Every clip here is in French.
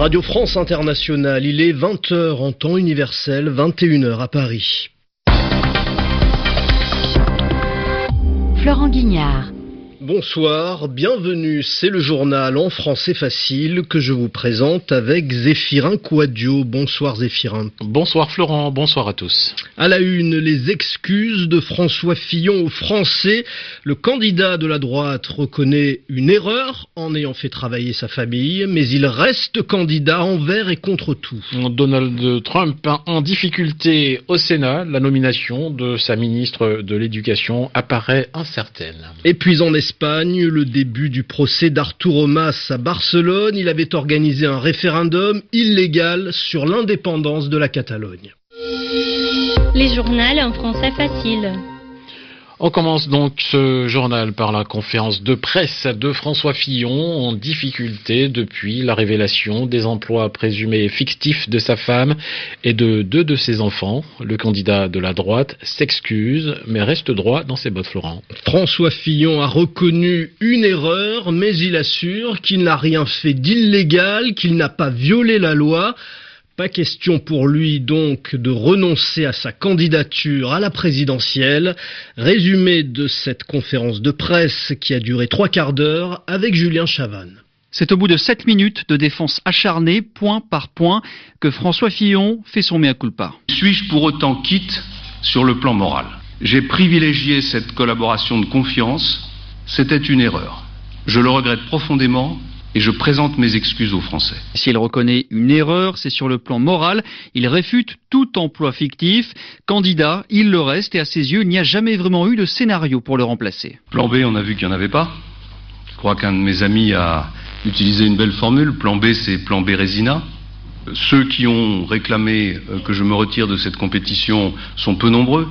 Radio France Internationale, il est 20h en temps universel, 21h à Paris. Florent Guignard. Bonsoir, bienvenue, c'est le journal en français facile que je vous présente avec Zéphirin Quadio. Bonsoir Zéphirin. Bonsoir Florent, bonsoir à tous. À la une, les excuses de François Fillon aux Français. Le candidat de la droite reconnaît une erreur en ayant fait travailler sa famille, mais il reste candidat envers et contre tout. Donald Trump en difficulté au Sénat, la nomination de sa ministre de l'Éducation apparaît incertaine. Et puis en Espagne, le début du procès d'Arturo Mas à Barcelone. Il avait organisé un référendum illégal sur l'indépendance de la Catalogne. Les journaux en français facile. On commence donc ce journal par la conférence de presse de François Fillon en difficulté depuis la révélation des emplois présumés fictifs de sa femme et de deux de ses enfants. Le candidat de la droite s'excuse mais reste droit dans ses bottes Florent. François Fillon a reconnu une erreur mais il assure qu'il n'a rien fait d'illégal, qu'il n'a pas violé la loi. Pas question pour lui donc de renoncer à sa candidature à la présidentielle. Résumé de cette conférence de presse qui a duré trois quarts d'heure avec Julien Chavannes. C'est au bout de sept minutes de défense acharnée, point par point, que François Fillon fait son mea culpa. Suis-je pour autant quitte sur le plan moral? J'ai privilégié cette collaboration de confiance. C'était une erreur. Je le regrette profondément et je présente mes excuses aux Français. S'il reconnaît une erreur, c'est sur le plan moral. Il réfute tout emploi fictif. Candidat, il le reste et à ses yeux, il n'y a jamais vraiment eu de scénario pour le remplacer. Plan B, on a vu qu'il n'y en avait pas. Je crois qu'un de mes amis a utilisé une belle formule. Plan B, c'est plan B Résina. Ceux qui ont réclamé que je me retire de cette compétition sont peu nombreux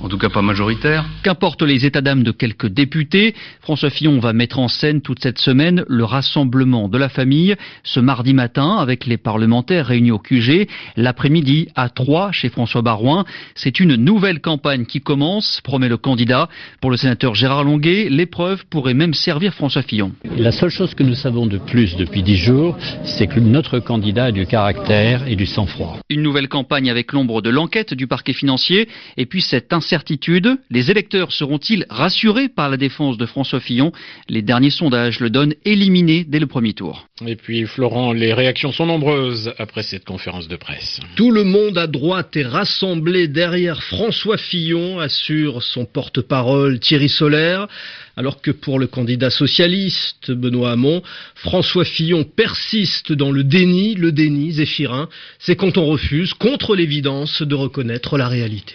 en tout cas pas majoritaire. Qu'importe les états d'âme de quelques députés, François Fillon va mettre en scène toute cette semaine le rassemblement de la famille ce mardi matin avec les parlementaires réunis au QG, l'après-midi à 3 chez François Barouin. C'est une nouvelle campagne qui commence, promet le candidat. Pour le sénateur Gérard Longuet, l'épreuve pourrait même servir François Fillon. La seule chose que nous savons de plus depuis dix jours, c'est que notre candidat a du caractère et du sang-froid. Une nouvelle campagne avec l'ombre de l'enquête du parquet financier et puis cette incertitude. Les électeurs seront-ils rassurés par la défense de François Fillon? Les derniers sondages le donnent éliminé dès le premier tour. Et puis Florent, les réactions sont nombreuses après cette conférence de presse. Tout le monde à droite est rassemblé derrière François Fillon, assure son porte-parole Thierry Solaire. Alors que pour le candidat socialiste, Benoît Hamon, François Fillon persiste dans le déni, le déni, Zéphirin, c'est quand on refuse, contre l'évidence, de reconnaître la réalité.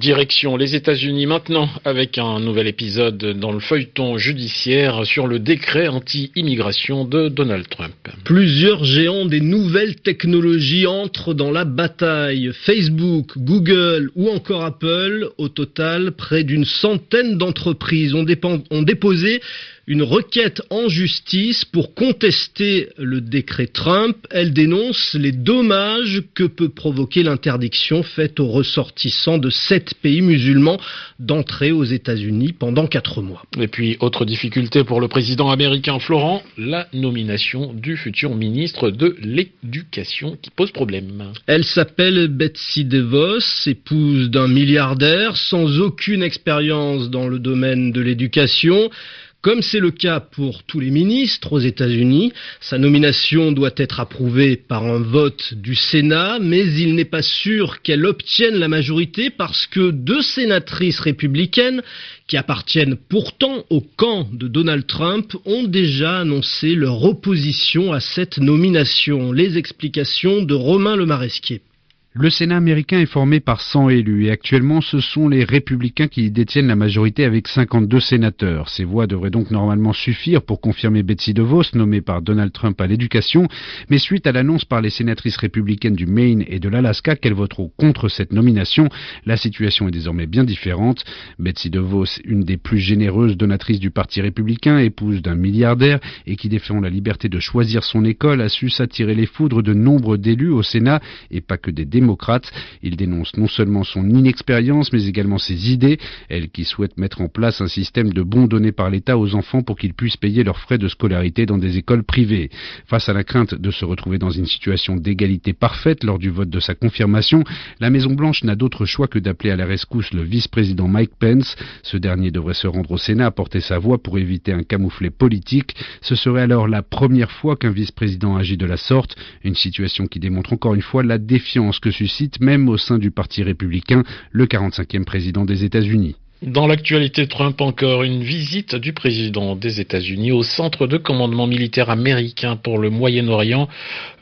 Direction les États-Unis maintenant avec un nouvel épisode dans le feuilleton judiciaire sur le décret anti-immigration de Donald Trump. Plusieurs géants des nouvelles technologies entrent dans la bataille. Facebook, Google ou encore Apple, au total, près d'une centaine d'entreprises ont, déposé une requête en justice pour contester le décret Trump. Elle dénonce les dommages que peut provoquer l'interdiction faite aux ressortissants de sept pays musulmans d'entrer aux États-Unis pendant quatre mois. Et puis, autre difficulté pour le président américain Florent, la nomination du futur ministre de l'Éducation qui pose problème. Elle s'appelle Betsy DeVos, épouse d'un milliardaire sans aucune expérience dans le domaine de l'éducation. Comme c'est le cas pour tous les ministres aux États-Unis, sa nomination doit être approuvée par un vote du Sénat, mais il n'est pas sûr qu'elle obtienne la majorité parce que deux sénatrices républicaines qui appartiennent pourtant au camp de Donald Trump ont déjà annoncé leur opposition à cette nomination. Les explications de Romain Le Maresquier. Le Sénat américain est formé par 100 élus et actuellement ce sont les républicains qui détiennent la majorité avec 52 sénateurs. Ces voix devraient donc normalement suffire pour confirmer Betsy DeVos, nommée par Donald Trump à l'éducation, mais suite à l'annonce par les sénatrices républicaines du Maine et de l'Alaska qu'elles voteront contre cette nomination, la situation est désormais bien différente. Betsy DeVos, une des plus généreuses donatrices du Parti républicain, épouse d'un milliardaire et qui défend la liberté de choisir son école, a su s'attirer les foudres de nombre d'élus au Sénat et pas que des Il dénonce non seulement son inexpérience, mais également ses idées, elle qui souhaite mettre en place un système de bons donnés par l'État aux enfants pour qu'ils puissent payer leurs frais de scolarité dans des écoles privées. Face à la crainte de se retrouver dans une situation d'égalité parfaite lors du vote de sa confirmation, la Maison-Blanche n'a d'autre choix que d'appeler à la rescousse le vice-président Mike Pence. Ce dernier devrait se rendre au Sénat apporter sa voix pour éviter un camouflet politique. Ce serait alors la première fois qu'un vice-président agit de la sorte, une situation qui démontre encore une fois la défiance que suscite même au sein du Parti républicain le 45e président des États-Unis. Dans l'actualité Trump encore, une visite du président des États-Unis au centre de commandement militaire américain pour le Moyen-Orient.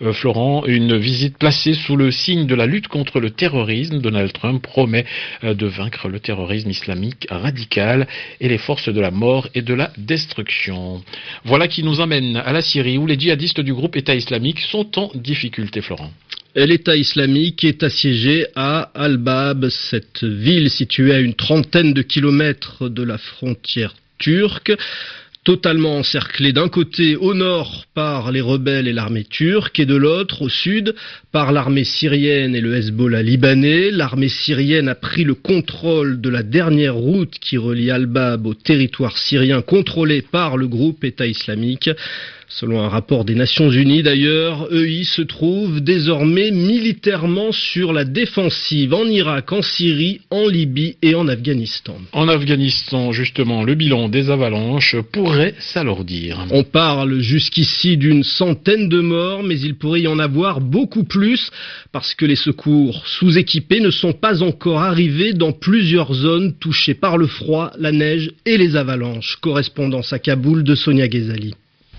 Euh, Florent, une visite placée sous le signe de la lutte contre le terrorisme. Donald Trump promet euh, de vaincre le terrorisme islamique radical et les forces de la mort et de la destruction. Voilà qui nous amène à la Syrie où les djihadistes du groupe État islamique sont en difficulté, Florent. L'État islamique est assiégé à Al-Bab, cette ville située à une trentaine de kilomètres de la frontière turque totalement encerclée d'un côté au nord par les rebelles et l'armée turque et de l'autre au sud par l'armée syrienne et le Hezbollah libanais. L'armée syrienne a pris le contrôle de la dernière route qui relie Al-Bab au territoire syrien contrôlé par le groupe État islamique. Selon un rapport des Nations Unies d'ailleurs, EI se trouve désormais militairement sur la défensive en Irak, en Syrie, en Libye et en Afghanistan. En Afghanistan, justement, le bilan des avalanches pourrait s'alourdir. On parle jusqu'ici d'une centaine de morts, mais il pourrait y en avoir beaucoup plus parce que les secours sous-équipés ne sont pas encore arrivés dans plusieurs zones touchées par le froid, la neige et les avalanches. Correspondance à Kaboul de Sonia Ghezali.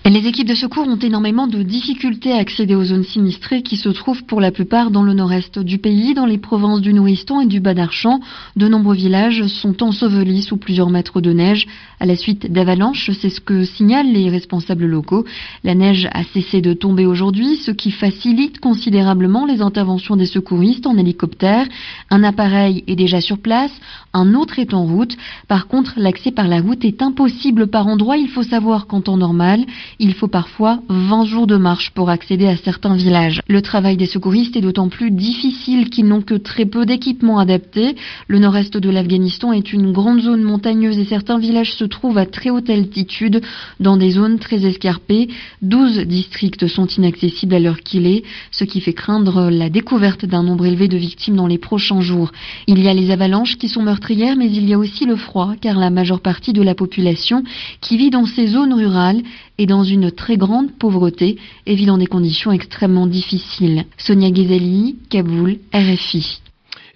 Les équipes de secours ont énormément de difficultés à accéder aux zones sinistrées qui se trouvent pour la plupart dans le nord-est du pays, dans les provinces du Nouristan et du Bas-Darchan. De nombreux villages sont ensevelis sous plusieurs mètres de neige à la suite d'avalanches, c'est ce que signalent les responsables locaux. La neige a cessé de tomber aujourd'hui, ce qui facilite considérablement les interventions des secouristes en hélicoptère. Un appareil est déjà sur place, un autre est en route. Par contre, l'accès par la route est impossible par endroit. Il faut savoir qu'en temps normal, il faut parfois 20 jours de marche pour accéder à certains villages. Le travail des secouristes est d'autant plus difficile qu'ils n'ont que très peu d'équipements adaptés. Le nord-est de l'Afghanistan est une grande zone montagneuse et certains villages se trouvent à très haute altitude dans des zones très escarpées. 12 districts sont inaccessibles à l'heure qu'il est, ce qui fait craindre la découverte d'un nombre élevé de victimes dans les prochains jours. Il y a les avalanches qui sont meurtrières, mais il y a aussi le froid, car la majeure partie de la population qui vit dans ces zones rurales et dans une très grande pauvreté et vit dans des conditions extrêmement difficiles. Sonia Ghezali, Kaboul, RFI.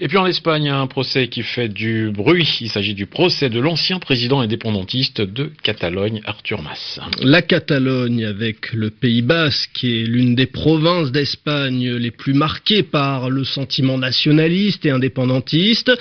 Et puis en Espagne, un procès qui fait du bruit. Il s'agit du procès de l'ancien président indépendantiste de Catalogne, Arthur Mas. La Catalogne, avec le Pays Basque, est l'une des provinces d'Espagne les plus marquées par le sentiment nationaliste et indépendantiste.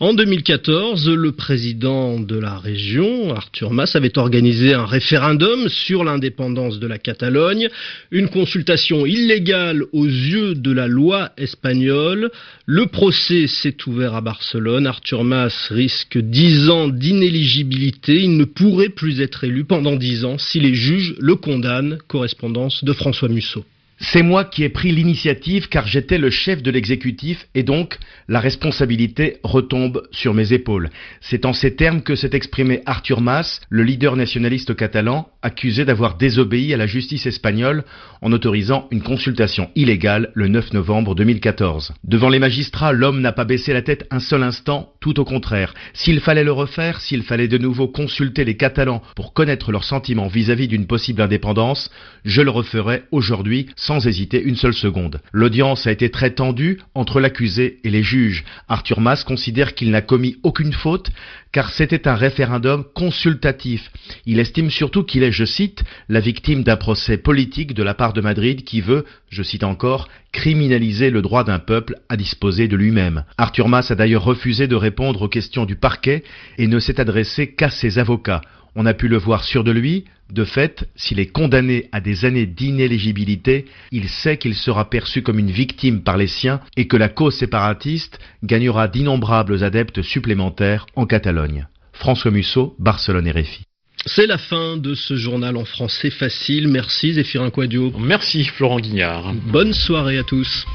En 2014, le président de la région, Arthur Mas, avait organisé un référendum sur l'indépendance de la Catalogne, une consultation illégale aux yeux de la loi espagnole. Le procès s'est ouvert à Barcelone. Arthur Mas risque 10 ans d'inéligibilité. Il ne pourrait plus être élu pendant 10 ans si les juges le condamnent. Correspondance de François Musso. C'est moi qui ai pris l'initiative car j'étais le chef de l'exécutif et donc la responsabilité retombe sur mes épaules. C'est en ces termes que s'est exprimé Arthur Mas, le leader nationaliste catalan, accusé d'avoir désobéi à la justice espagnole en autorisant une consultation illégale le 9 novembre 2014. Devant les magistrats, l'homme n'a pas baissé la tête un seul instant, tout au contraire. S'il fallait le refaire, s'il fallait de nouveau consulter les Catalans pour connaître leurs sentiments vis-à-vis d'une possible indépendance, je le referais aujourd'hui sans hésiter une seule seconde. L'audience a été très tendue entre l'accusé et les juges. Arthur Mas considère qu'il n'a commis aucune faute car c'était un référendum consultatif. Il estime surtout qu'il est, je cite, la victime d'un procès politique de la part de Madrid qui veut, je cite encore, criminaliser le droit d'un peuple à disposer de lui-même. Arthur Mas a d'ailleurs refusé de répondre aux questions du parquet et ne s'est adressé qu'à ses avocats. On a pu le voir sûr de lui. De fait, s'il est condamné à des années d'inéligibilité, il sait qu'il sera perçu comme une victime par les siens et que la cause séparatiste gagnera d'innombrables adeptes supplémentaires en Catalogne. François Musso, Barcelone RFI. C'est la fin de ce journal en français facile. Merci Zéphirin Quadio. Merci Florent Guignard. Bonne soirée à tous.